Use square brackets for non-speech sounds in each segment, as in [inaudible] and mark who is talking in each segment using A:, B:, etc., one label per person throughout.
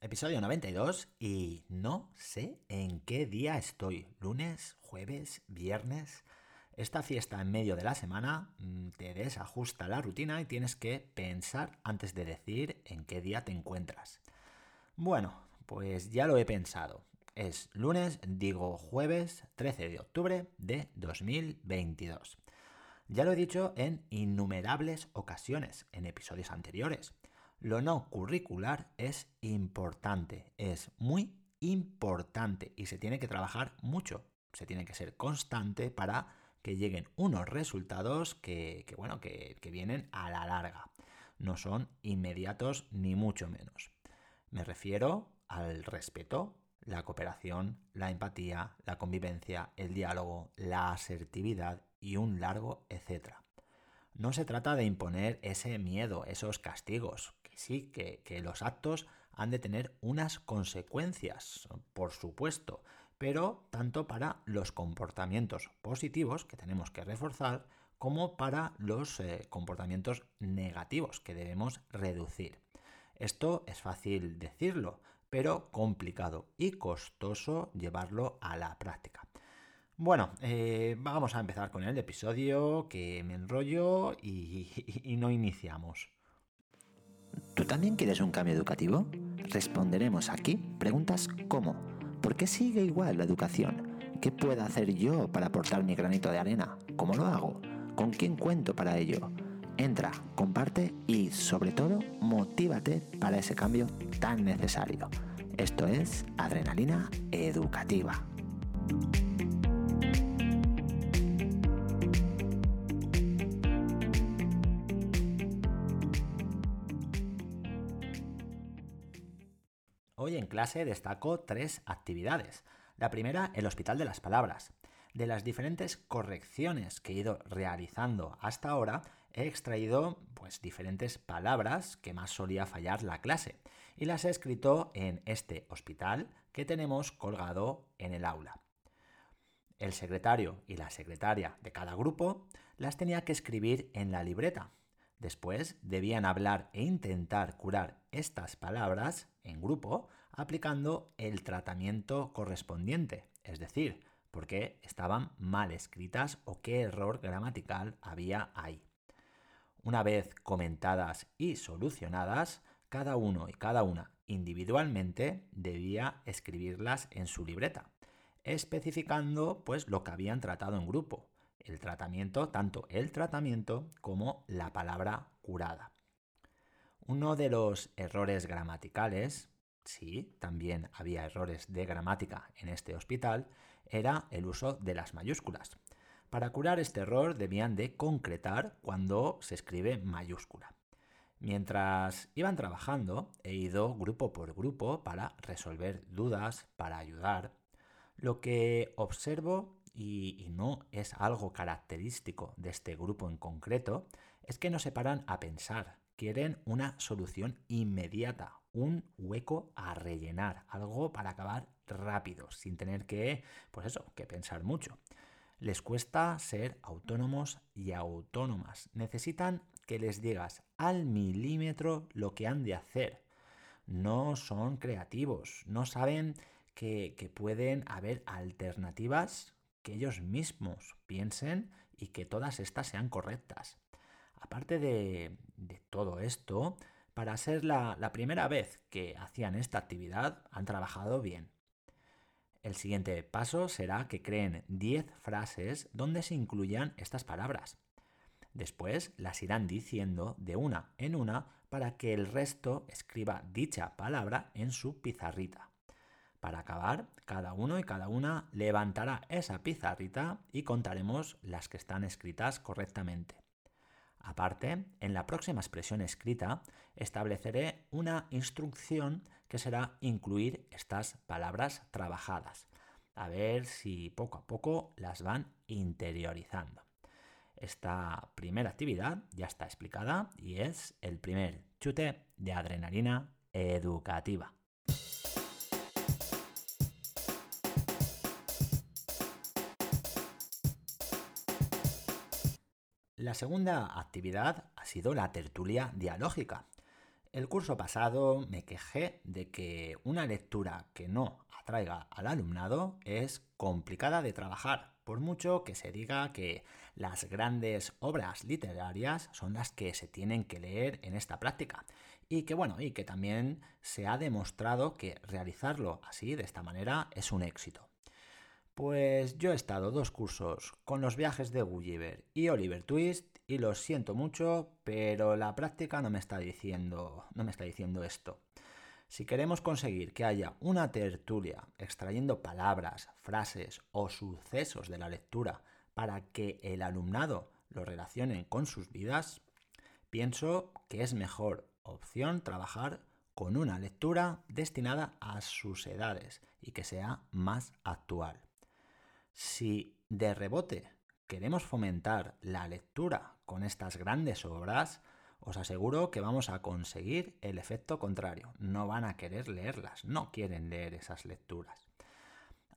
A: episodio 92 y no sé en qué día estoy, lunes, jueves, viernes. Esta fiesta en medio de la semana mm, te desajusta la rutina y tienes que pensar antes de decir en qué día te encuentras. Bueno, pues ya lo he pensado. Es lunes, digo jueves 13 de octubre de 2022. Ya lo he dicho en innumerables ocasiones, en episodios anteriores. Lo no curricular es importante, es muy importante y se tiene que trabajar mucho. Se tiene que ser constante para que lleguen unos resultados que, bueno, que, que vienen a la larga. No son inmediatos ni mucho menos. Me refiero al respeto, la cooperación, la empatía, la convivencia, el diálogo, la asertividad y un largo etcétera. No se trata de imponer ese miedo, esos castigos, que sí, que, los actos han de tener unas consecuencias, por supuesto, pero tanto para los comportamientos positivos que tenemos que reforzar, como para los eh, comportamientos negativos que debemos reducir. Esto es fácil decirlo, pero complicado y costoso llevarlo a la práctica. Bueno, eh, vamos a empezar con el episodio, que me enrollo [laughs] y, no iniciamos.
B: ¿Tú también quieres un cambio educativo? Responderemos aquí preguntas como ¿por qué sigue igual la educación? ¿Qué puedo hacer yo para aportar mi granito de arena? ¿Cómo lo hago? ¿Con quién cuento para ello? Entra, comparte y sobre todo motívate para ese cambio tan necesario. Esto es Adrenalina Educativa.
A: Hoy en clase destaco tres actividades. La primera, el Hospital de las Palabras. De las diferentes correcciones que he ido realizando hasta ahora, he extraído pues diferentes palabras que más solía fallar la clase y las he escrito en este hospital que tenemos colgado en el aula. El secretario y la secretaria de cada grupo las tenía que escribir en la libreta. Después debían hablar e intentar curar estas palabras en grupo aplicando el tratamiento correspondiente, es decir, porque estaban mal escritas o qué error gramatical había ahí. Una vez comentadas y solucionadas, cada uno y cada una individualmente debía escribirlas en su libreta, especificando pues lo que habían tratado en grupo, el tratamiento, tanto el tratamiento como la palabra curada. Uno de los errores gramaticales, sí, también había errores de gramática en este hospital, era el uso de las mayúsculas. Para curar este error debían de concretar cuando se escribe mayúscula. Mientras iban trabajando, he ido grupo por grupo para resolver dudas, para ayudar. Lo que observo, y, no es algo característico de este grupo en concreto, es que no se paran a pensar, quieren una solución inmediata, un hueco a rellenar, algo para acabar rápido, sin tener que, pues eso, que pensar mucho. Les cuesta ser autónomos y autónomas. Necesitan que les digas al milímetro lo que han de hacer. No son creativos, no saben que pueden haber alternativas ellos mismos piensen y que todas estas sean correctas. Aparte de, todo esto, para ser la, la primera vez que hacían esta actividad, han trabajado bien. El siguiente paso será que creen 10 frases donde se incluyan estas palabras. Después las irán diciendo de una en una para que el resto escriba dicha palabra en su pizarrita. Para acabar, cada uno y cada una levantará esa pizarrita y contaremos las que están escritas correctamente. Aparte, en la próxima expresión escrita estableceré una instrucción que será incluir estas palabras trabajadas. A ver si poco a poco las van interiorizando. Esta primera actividad ya está explicada y es el primer chute de adrenalina educativa. La segunda actividad ha sido la tertulia dialógica. El curso pasado me quejé de que una lectura que no atraiga al alumnado es complicada de trabajar, por mucho que se diga que las grandes obras literarias son las que se tienen que leer en esta práctica. Y que bueno, y que también se ha demostrado que realizarlo así, de esta manera, es un éxito. Pues yo he estado dos cursos con los viajes de Gulliver y Oliver Twist y lo siento mucho, pero la práctica no me está diciendo, no me está diciendo esto. Si queremos conseguir que haya una tertulia extrayendo palabras, frases o sucesos de la lectura para que el alumnado lo relacione con sus vidas, pienso que es mejor opción trabajar con una lectura destinada a sus edades y que sea más actual. Si de rebote queremos fomentar la lectura con estas grandes obras, os aseguro que vamos a conseguir el efecto contrario. No van a querer leerlas, no quieren leer esas lecturas.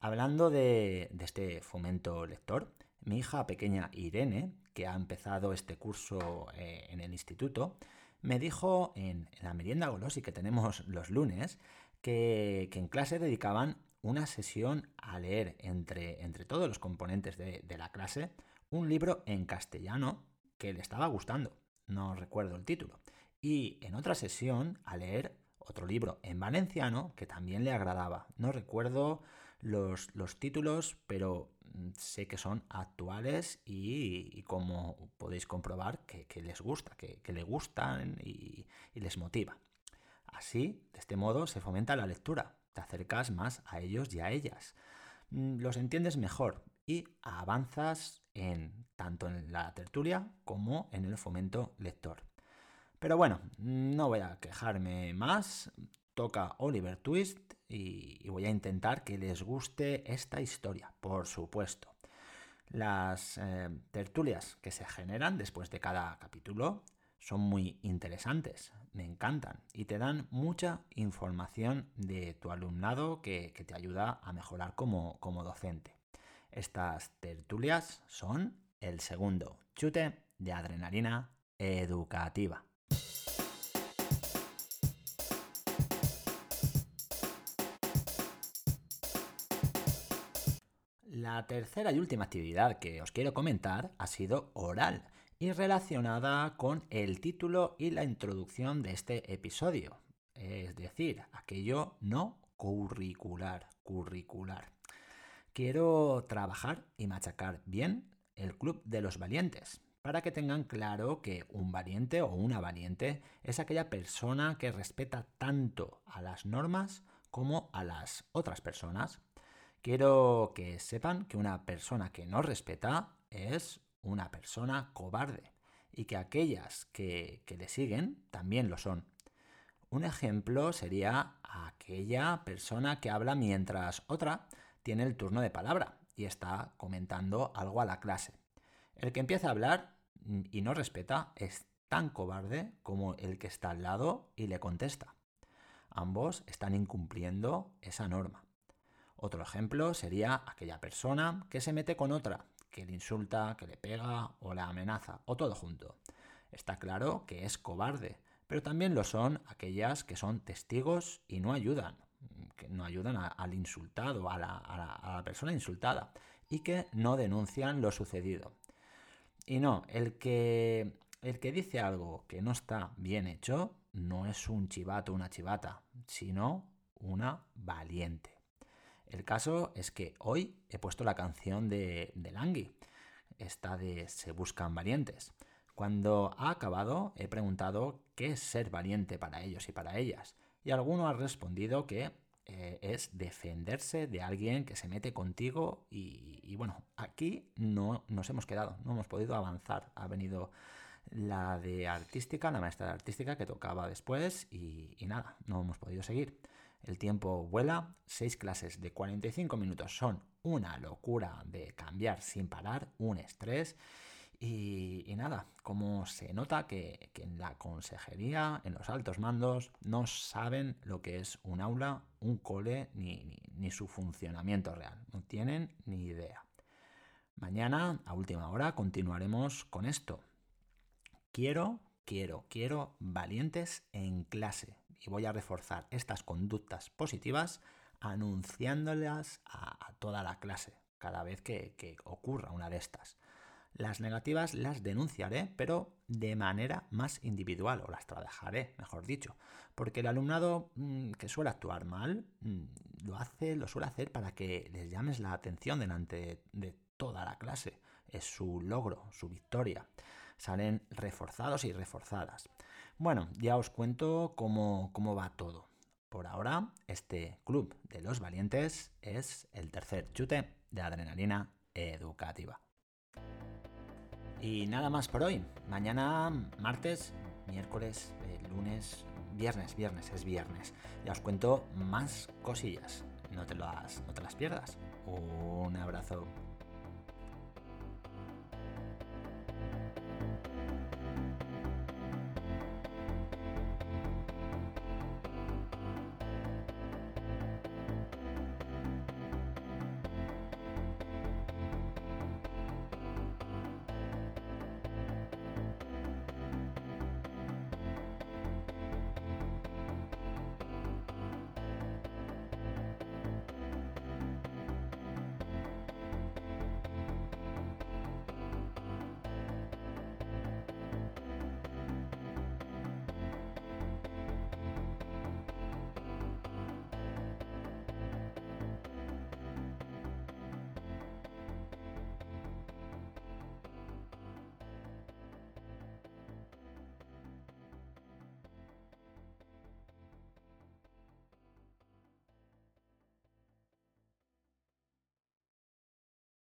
A: Hablando de, este fomento lector, mi hija pequeña Irene, que ha empezado este curso eh, en el instituto, me dijo en, la merienda Golosi que tenemos los lunes que, en clase dedicaban una sesión a leer entre, entre todos los componentes de la clase un libro en castellano que le estaba gustando no recuerdo el título. Y en otra sesión a leer otro libro en valenciano que también le agradaba. No recuerdo los, títulos, pero mm, sé que son actuales y, como podéis comprobar que, les gusta, que, le gustan y les motiva. Así, de este modo, se fomenta la lectura, te acercas más a ellos y a ellas. Mm, los entiendes mejor y avanzas en tanto en la tertulia como en el fomento lector. Pero bueno, no voy a quejarme más. Toca Oliver Twist y, voy a intentar que les guste esta historia, por supuesto. Las eh, tertulias que se generan después de cada capítulo son muy interesantes, me encantan y te dan mucha información de tu alumnado que, te ayuda a mejorar como docente. Estas tertulias son el segundo chute de adrenalina educativa. La tercera y última actividad que os quiero comentar ha sido oral y relacionada con el título y la introducción de este episodio, es decir, aquello no curricular, curricular. Quiero trabajar y machacar bien el Club de los Valientes, para que tengan claro que un valiente o una valiente es aquella persona que respeta tanto a las normas como a las otras personas. Quiero que sepan que una persona que no respeta es una persona cobarde y que aquellas que, que le siguen también lo son. Un ejemplo sería aquella persona que habla mientras otra tiene el turno de palabra y está comentando algo a la clase. El que empieza a hablar y no respeta es tan cobarde como el que está al lado y le contesta. Ambos están incumpliendo esa norma. Otro ejemplo sería aquella persona que se mete con otra, que le insulta, que le pega o la amenaza, o todo junto. Está claro que es cobarde, pero también lo son aquellas que son testigos y no ayudan, que no ayudan al insultado, a la, persona insultada, y que no denuncian lo sucedido. Y no, el que, el que dice algo que no está bien hecho no es un chivato, una chivata, sino una valiente. El caso es que hoy he puesto la canción de, de Langui, esta de Se buscan valientes. Cuando ha acabado he preguntado qué es ser valiente para ellos y para ellas, y alguno ha respondido que eh, es defenderse de alguien que se mete contigo y, bueno, aquí no nos hemos quedado, no hemos podido avanzar. Ha venido la de artística, la maestra de artística que tocaba después y, y nada, no hemos podido seguir. El tiempo vuela, seis clases de 45 minutos son una locura de cambiar sin parar, un estrés. Y, nada, como se nota que, en la consejería, en los altos mandos, no saben lo que es un aula, un cole, ni, ni su funcionamiento real. No tienen ni idea. Mañana, a última hora, continuaremos con esto. Quiero quiero, quiero valientes en clase y voy a reforzar estas conductas positivas anunciándolas a, toda la clase cada vez que, ocurra una de estas. Las negativas las denunciaré, pero de manera más individual, o las trabajaré, mejor dicho, porque el alumnado mm, que suele actuar mal mm, lo hace, lo suele hacer para que les llames la atención delante de toda la clase. Es su logro, su victoria. Salen reforzados y reforzadas. Bueno, ya os cuento cómo, cómo va todo. Por ahora, este club de los valientes es el tercer chute de adrenalina educativa. Y nada más por hoy. Mañana, martes, miércoles, eh, lunes, viernes, viernes, es viernes. Ya os cuento más cosillas. No te, no te las pierdas. Un abrazo.